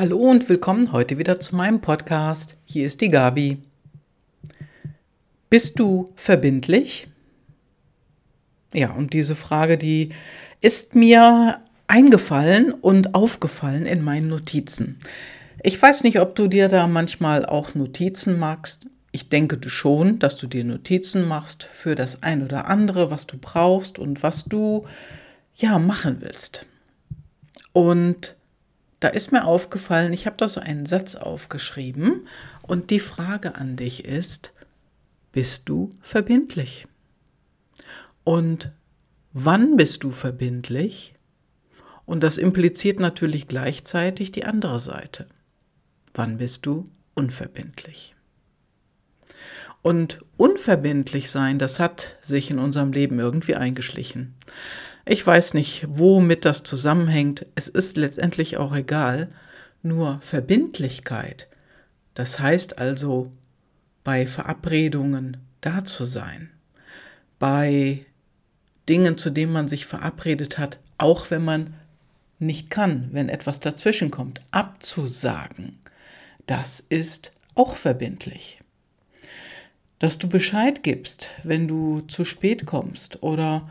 Hallo und willkommen heute wieder zu meinem Podcast. Hier ist die Gabi. Bist du verbindlich? Ja, und diese Frage, die ist mir eingefallen und aufgefallen in meinen Notizen. Ich weiß nicht, ob du dir da manchmal auch Notizen machst. Ich denke du schon, dass du dir Notizen machst für das ein oder andere, was du brauchst und was du ja machen willst. Und da ist mir aufgefallen, ich habe da so einen Satz aufgeschrieben und die Frage an dich ist, bist du verbindlich? Und wann bist du verbindlich? Und das impliziert natürlich gleichzeitig die andere Seite. Wann bist du unverbindlich? Und unverbindlich sein, das hat sich in unserem Leben irgendwie eingeschlichen. Ich weiß nicht, womit das zusammenhängt. Es ist letztendlich auch egal. Nur Verbindlichkeit, das heißt also bei Verabredungen da zu sein, bei Dingen, zu denen man sich verabredet hat, auch wenn man nicht kann, wenn etwas dazwischen kommt, abzusagen, das ist auch verbindlich. Dass du Bescheid gibst, wenn du zu spät kommst oder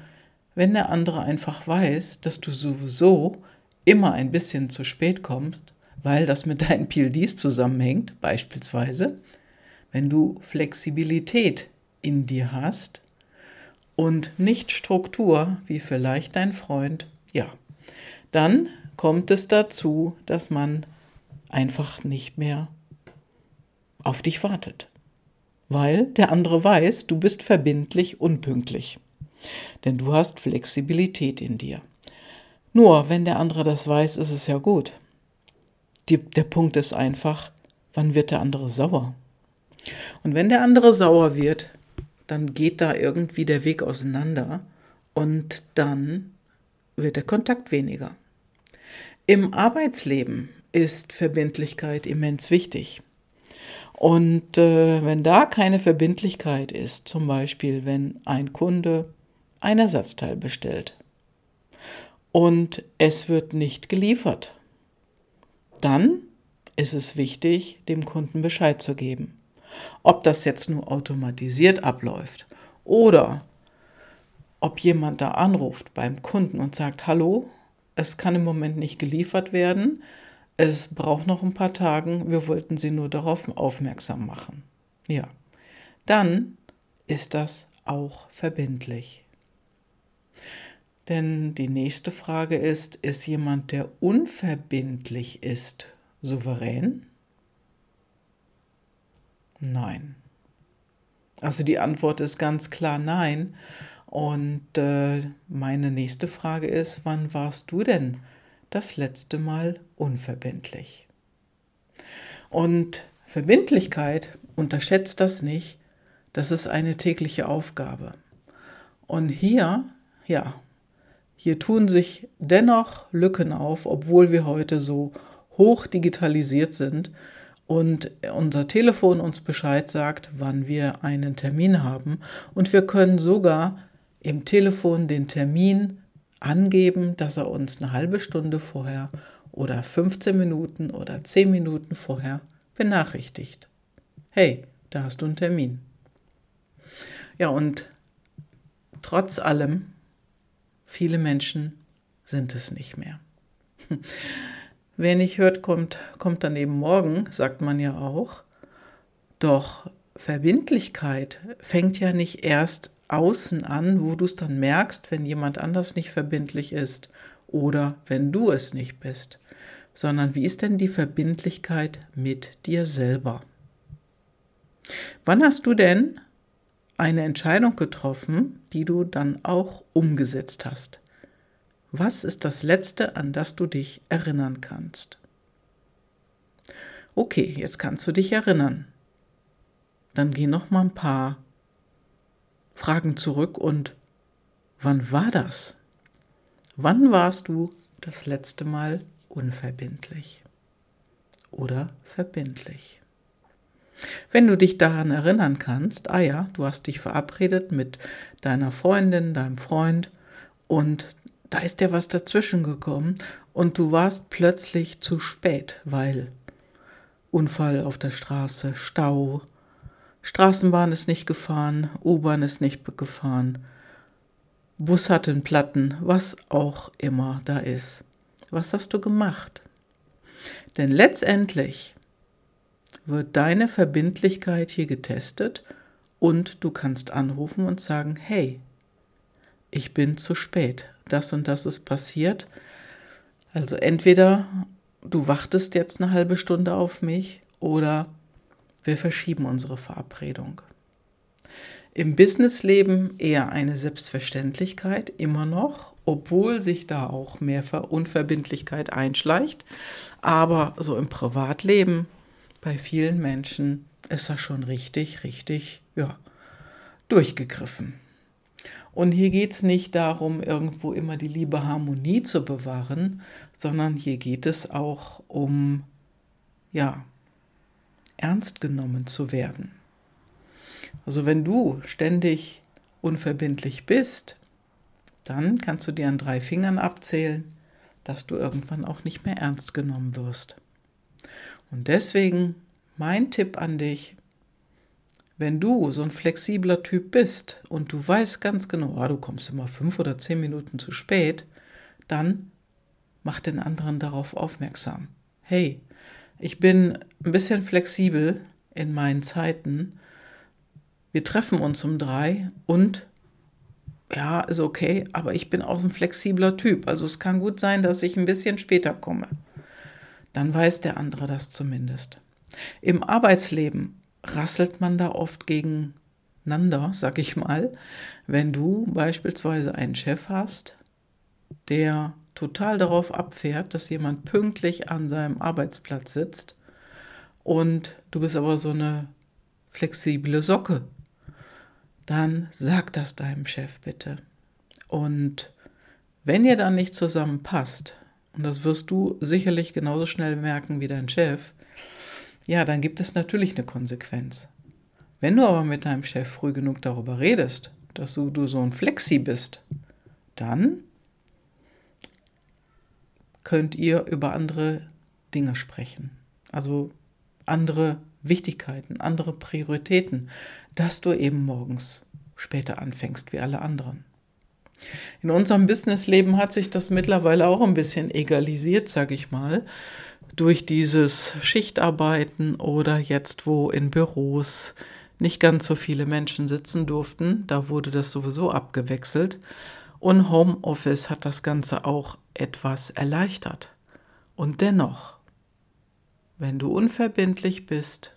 wenn der andere einfach weiß, dass du sowieso immer ein bisschen zu spät kommst, weil das mit deinen PLDs zusammenhängt, beispielsweise, wenn du Flexibilität in dir hast und nicht Struktur, wie vielleicht dein Freund, ja, dann kommt es dazu, dass man einfach nicht mehr auf dich wartet, weil der andere weiß, du bist verbindlich unpünktlich. Denn du hast Flexibilität in dir. Nur, wenn der andere das weiß, ist es ja gut. Die, der Punkt ist einfach, wann wird der andere sauer? Und wenn der andere sauer wird, dann geht da irgendwie der Weg auseinander und dann wird der Kontakt weniger. Im Arbeitsleben ist Verbindlichkeit immens wichtig. Und äh, wenn da keine Verbindlichkeit ist, zum Beispiel wenn ein Kunde ein Ersatzteil bestellt und es wird nicht geliefert, dann ist es wichtig, dem Kunden Bescheid zu geben. Ob das jetzt nur automatisiert abläuft oder ob jemand da anruft beim Kunden und sagt, hallo, es kann im Moment nicht geliefert werden, es braucht noch ein paar Tage, wir wollten Sie nur darauf aufmerksam machen. Ja, dann ist das auch verbindlich. Denn die nächste Frage ist, ist jemand, der unverbindlich ist, souverän? Nein. Also die Antwort ist ganz klar nein. Und äh, meine nächste Frage ist, wann warst du denn das letzte Mal unverbindlich? Und Verbindlichkeit, unterschätzt das nicht, das ist eine tägliche Aufgabe. Und hier, ja, hier tun sich dennoch Lücken auf, obwohl wir heute so hoch digitalisiert sind und unser Telefon uns Bescheid sagt, wann wir einen Termin haben. Und wir können sogar im Telefon den Termin angeben, dass er uns eine halbe Stunde vorher oder 15 Minuten oder 10 Minuten vorher benachrichtigt. Hey, da hast du einen Termin. Ja, und trotz allem Viele Menschen sind es nicht mehr. Wer nicht hört, kommt, kommt dann eben morgen, sagt man ja auch. Doch Verbindlichkeit fängt ja nicht erst außen an, wo du es dann merkst, wenn jemand anders nicht verbindlich ist oder wenn du es nicht bist, sondern wie ist denn die Verbindlichkeit mit dir selber? Wann hast du denn eine Entscheidung getroffen, die du dann auch umgesetzt hast. Was ist das Letzte, an das du dich erinnern kannst? Okay, jetzt kannst du dich erinnern. Dann geh noch mal ein paar Fragen zurück und wann war das? Wann warst du das letzte Mal unverbindlich oder verbindlich? Wenn du dich daran erinnern kannst, ah ja, du hast dich verabredet mit deiner Freundin, deinem Freund und da ist dir was dazwischen gekommen und du warst plötzlich zu spät, weil Unfall auf der Straße, Stau, Straßenbahn ist nicht gefahren, U-Bahn ist nicht gefahren, Bus hat einen Platten, was auch immer da ist. Was hast du gemacht? Denn letztendlich wird deine Verbindlichkeit hier getestet und du kannst anrufen und sagen, hey, ich bin zu spät, das und das ist passiert. Also entweder du wartest jetzt eine halbe Stunde auf mich oder wir verschieben unsere Verabredung. Im Businessleben eher eine Selbstverständlichkeit, immer noch, obwohl sich da auch mehr Unverbindlichkeit einschleicht. Aber so im Privatleben bei vielen Menschen ist das schon richtig, richtig, ja, durchgegriffen. Und hier geht es nicht darum, irgendwo immer die liebe Harmonie zu bewahren, sondern hier geht es auch um, ja, ernst genommen zu werden. Also wenn du ständig unverbindlich bist, dann kannst du dir an drei Fingern abzählen, dass du irgendwann auch nicht mehr ernst genommen wirst. Und deswegen mein Tipp an dich, wenn du so ein flexibler Typ bist und du weißt ganz genau, oh, du kommst immer fünf oder zehn Minuten zu spät, dann mach den anderen darauf aufmerksam. Hey, ich bin ein bisschen flexibel in meinen Zeiten. Wir treffen uns um drei und ja, ist okay, aber ich bin auch ein flexibler Typ. Also es kann gut sein, dass ich ein bisschen später komme. Dann weiß der andere das zumindest. Im Arbeitsleben rasselt man da oft gegeneinander, sag ich mal, wenn du beispielsweise einen Chef hast, der total darauf abfährt, dass jemand pünktlich an seinem Arbeitsplatz sitzt und du bist aber so eine flexible Socke dann sag das deinem Chef bitte. Und wenn ihr dann nicht zusammenpasst, und das wirst du sicherlich genauso schnell merken wie dein Chef, ja, dann gibt es natürlich eine Konsequenz. Wenn du aber mit deinem Chef früh genug darüber redest, dass du, du so ein Flexi bist, dann könnt ihr über andere Dinge sprechen. Also andere Wichtigkeiten, andere Prioritäten, dass du eben morgens später anfängst wie alle anderen. In unserem Businessleben hat sich das mittlerweile auch ein bisschen egalisiert, sage ich mal, durch dieses Schichtarbeiten oder jetzt, wo in Büros nicht ganz so viele Menschen sitzen durften, da wurde das sowieso abgewechselt. Und Homeoffice hat das Ganze auch etwas erleichtert. Und dennoch, wenn du unverbindlich bist,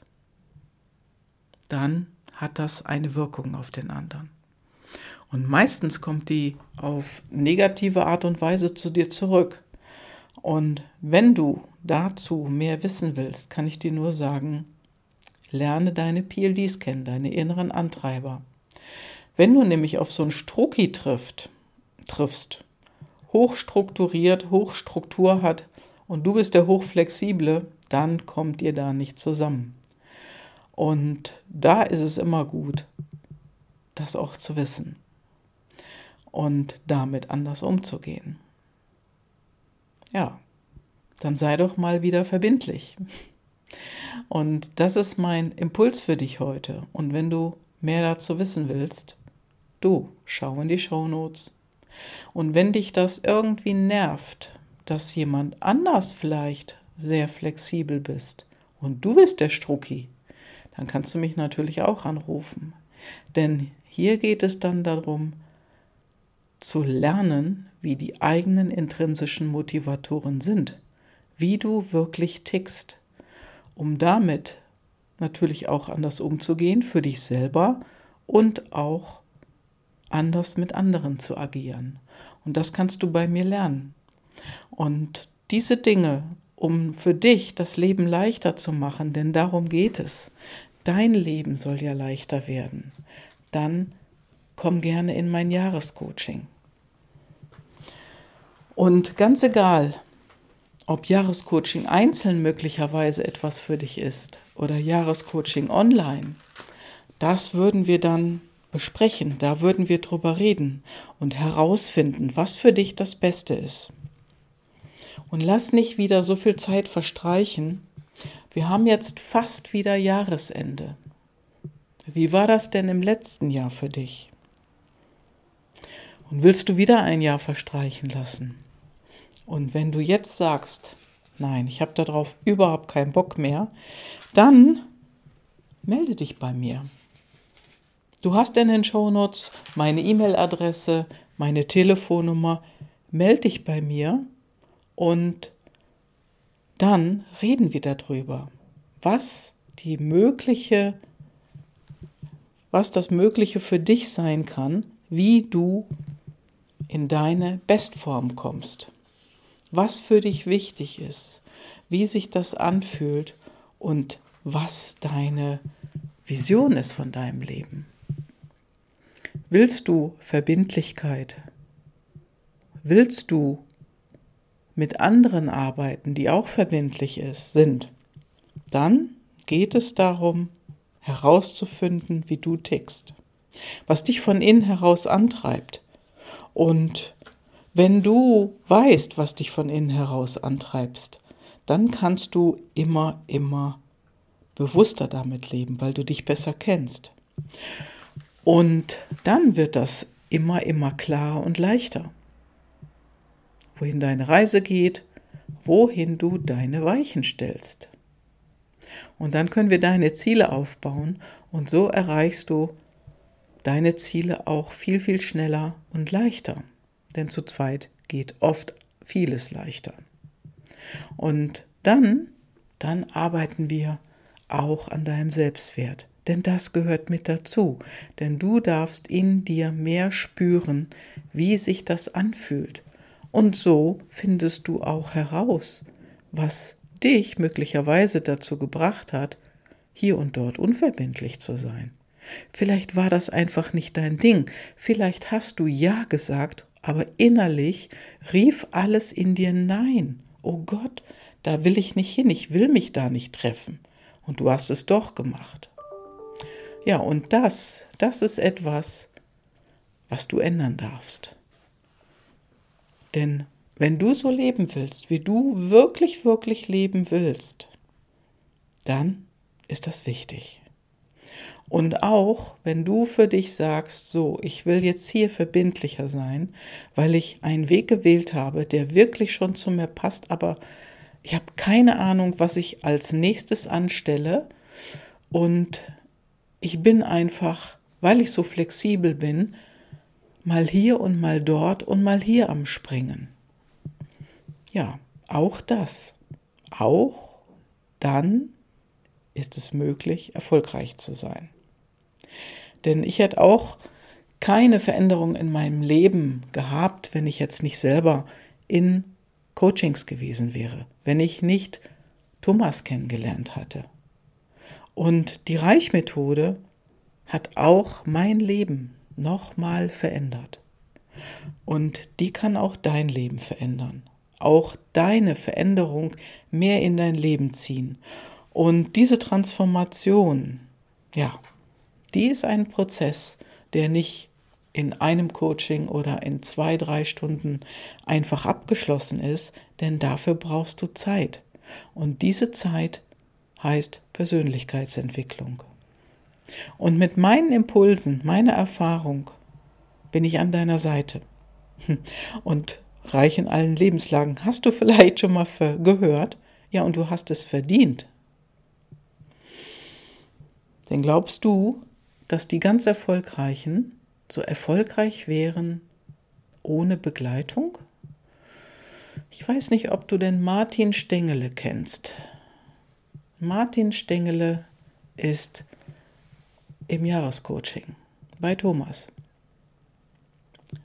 dann hat das eine Wirkung auf den anderen. Und meistens kommt die auf negative Art und Weise zu dir zurück. Und wenn du dazu mehr wissen willst, kann ich dir nur sagen, lerne deine PLDs kennen, deine inneren Antreiber. Wenn du nämlich auf so einen Strucki trifft, triffst, hochstrukturiert, Hochstruktur hat und du bist der Hochflexible, dann kommt ihr da nicht zusammen. Und da ist es immer gut, das auch zu wissen und damit anders umzugehen. Ja, dann sei doch mal wieder verbindlich. Und das ist mein Impuls für dich heute. Und wenn du mehr dazu wissen willst, du schau in die Shownotes. Und wenn dich das irgendwie nervt, dass jemand anders vielleicht sehr flexibel bist und du bist der Strucki, dann kannst du mich natürlich auch anrufen. Denn hier geht es dann darum, zu lernen, wie die eigenen intrinsischen Motivatoren sind, wie du wirklich tickst, um damit natürlich auch anders umzugehen für dich selber und auch anders mit anderen zu agieren. Und das kannst du bei mir lernen. Und diese Dinge um für dich das Leben leichter zu machen, denn darum geht es. Dein Leben soll ja leichter werden. Dann komm gerne in mein Jahrescoaching. Und ganz egal, ob Jahrescoaching einzeln möglicherweise etwas für dich ist oder Jahrescoaching online, das würden wir dann besprechen, da würden wir drüber reden und herausfinden, was für dich das Beste ist. Und lass nicht wieder so viel Zeit verstreichen. Wir haben jetzt fast wieder Jahresende. Wie war das denn im letzten Jahr für dich? Und willst du wieder ein Jahr verstreichen lassen? Und wenn du jetzt sagst, nein, ich habe darauf überhaupt keinen Bock mehr, dann melde dich bei mir. Du hast in den Shownotes meine E-Mail-Adresse, meine Telefonnummer. Melde dich bei mir und dann reden wir darüber, was die mögliche, was das Mögliche für dich sein kann, wie du in deine Bestform kommst, was für dich wichtig ist, wie sich das anfühlt und was deine Vision ist von deinem Leben. Willst du Verbindlichkeit? Willst du mit anderen arbeiten, die auch verbindlich ist, sind? Dann geht es darum, herauszufinden, wie du tickst, was dich von innen heraus antreibt. Und wenn du weißt, was dich von innen heraus antreibst, dann kannst du immer, immer bewusster damit leben, weil du dich besser kennst. Und dann wird das immer, immer klarer und leichter. Wohin deine Reise geht, wohin du deine Weichen stellst. Und dann können wir deine Ziele aufbauen und so erreichst du deine Ziele auch viel, viel schneller und leichter. Denn zu zweit geht oft vieles leichter. Und dann, dann arbeiten wir auch an deinem Selbstwert. Denn das gehört mit dazu. Denn du darfst in dir mehr spüren, wie sich das anfühlt. Und so findest du auch heraus, was dich möglicherweise dazu gebracht hat, hier und dort unverbindlich zu sein. Vielleicht war das einfach nicht dein Ding. Vielleicht hast du Ja gesagt, aber innerlich rief alles in dir Nein. Oh Gott, da will ich nicht hin, ich will mich da nicht treffen. Und du hast es doch gemacht. Ja, und das, das ist etwas, was du ändern darfst. Denn wenn du so leben willst, wie du wirklich, wirklich leben willst, dann ist das wichtig. Und auch wenn du für dich sagst, so, ich will jetzt hier verbindlicher sein, weil ich einen Weg gewählt habe, der wirklich schon zu mir passt, aber ich habe keine Ahnung, was ich als nächstes anstelle und ich bin einfach, weil ich so flexibel bin, mal hier und mal dort und mal hier am Springen. Ja, auch das. Auch dann ist es möglich, erfolgreich zu sein. Denn ich hätte auch keine Veränderung in meinem Leben gehabt, wenn ich jetzt nicht selber in Coachings gewesen wäre, wenn ich nicht Thomas kennengelernt hatte. Und die Reichmethode hat auch mein Leben nochmal verändert. Und die kann auch dein Leben verändern. Auch deine Veränderung mehr in dein Leben ziehen. Und diese Transformation, ja, die ist ein Prozess, der nicht in einem Coaching oder in zwei, drei Stunden einfach abgeschlossen ist, denn dafür brauchst du Zeit. Und diese Zeit heißt Persönlichkeitsentwicklung. Und mit meinen Impulsen, meiner Erfahrung bin ich an deiner Seite. Und reich in allen Lebenslagen. Hast du vielleicht schon mal gehört? Ja, und du hast es verdient. Denn glaubst du, dass die ganz Erfolgreichen so erfolgreich wären ohne Begleitung? Ich weiß nicht, ob du den Martin Stengele kennst. Martin Stengele ist im Jahrescoaching bei Thomas.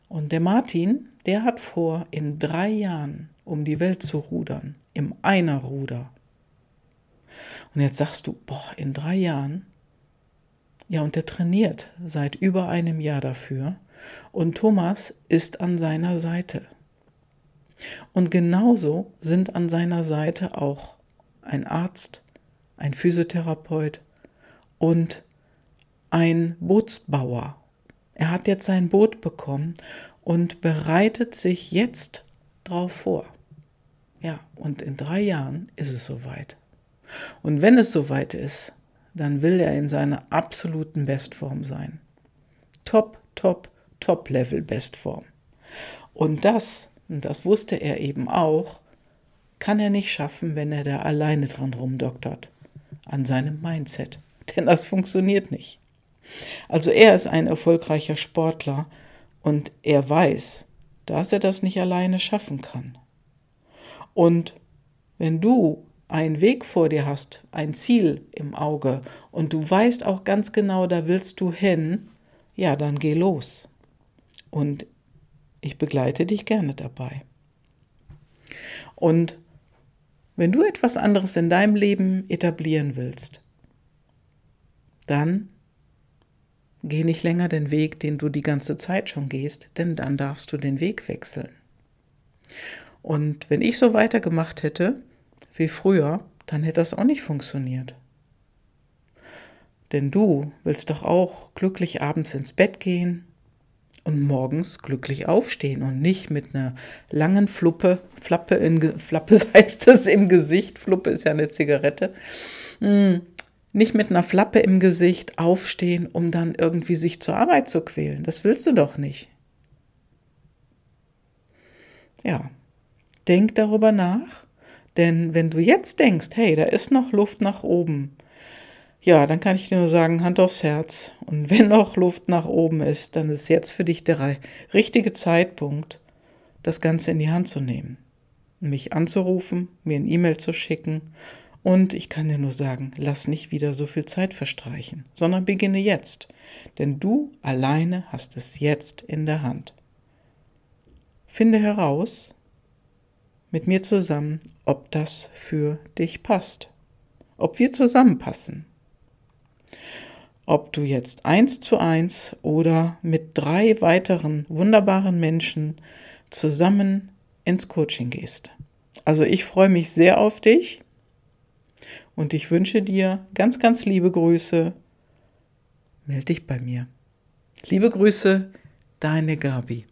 Und der Martin, der hat vor, in drei Jahren um die Welt zu rudern, im Einerruder. Und jetzt sagst du, boah, in drei Jahren? Ja, und der trainiert seit über einem Jahr dafür. Und Thomas ist an seiner Seite. Und genauso sind an seiner Seite auch ein Arzt, ein Physiotherapeut und ein Bootsbauer Er hat jetzt sein Boot bekommen und bereitet sich jetzt drauf vor. Ja, und in drei Jahren ist es soweit. Und wenn es soweit ist, dann will er in seiner absoluten Bestform sein. Top, top, top Level Bestform. Und das, und das wusste er eben auch, kann er nicht schaffen, wenn er da alleine dran rumdoktert. An seinem Mindset. Denn das funktioniert nicht. Also er ist ein erfolgreicher Sportler und er weiß, dass er das nicht alleine schaffen kann. Und wenn du einen Weg vor dir hast, ein Ziel im Auge und du weißt auch ganz genau, da willst du hin, ja, dann geh los. Und ich begleite dich gerne dabei. Und wenn du etwas anderes in deinem Leben etablieren willst, dann geh nicht länger den Weg, den du die ganze Zeit schon gehst, denn dann darfst du den Weg wechseln. Und wenn ich so weitergemacht hätte wie früher, dann hätte das auch nicht funktioniert. Denn du willst doch auch glücklich abends ins Bett gehen und morgens glücklich aufstehen und nicht mit einer langen Fluppe, Flappe, in, Flappe heißt das im Gesicht, Fluppe ist ja eine Zigarette, hm, nicht mit einer Flappe im Gesicht aufstehen, um dann irgendwie sich zur Arbeit zu quälen. Das willst du doch nicht. Ja, denk darüber nach, denn wenn du jetzt denkst, hey, da ist noch Luft nach oben, ja, dann kann ich dir nur sagen, Hand aufs Herz. Und wenn noch Luft nach oben ist, dann ist jetzt für dich der richtige Zeitpunkt, das Ganze in die Hand zu nehmen. Mich anzurufen, mir ein E-Mail zu schicken. Und ich kann dir nur sagen, lass nicht wieder so viel Zeit verstreichen, sondern beginne jetzt. Denn du alleine hast es jetzt in der Hand. Finde heraus, mit mir zusammen, ob das für dich passt. Ob wir zusammenpassen ob du jetzt eins zu eins oder mit drei weiteren wunderbaren Menschen zusammen ins Coaching gehst. Also ich freue mich sehr auf dich und ich wünsche dir ganz, ganz liebe Grüße. Meld dich bei mir. Liebe Grüße, deine Gabi.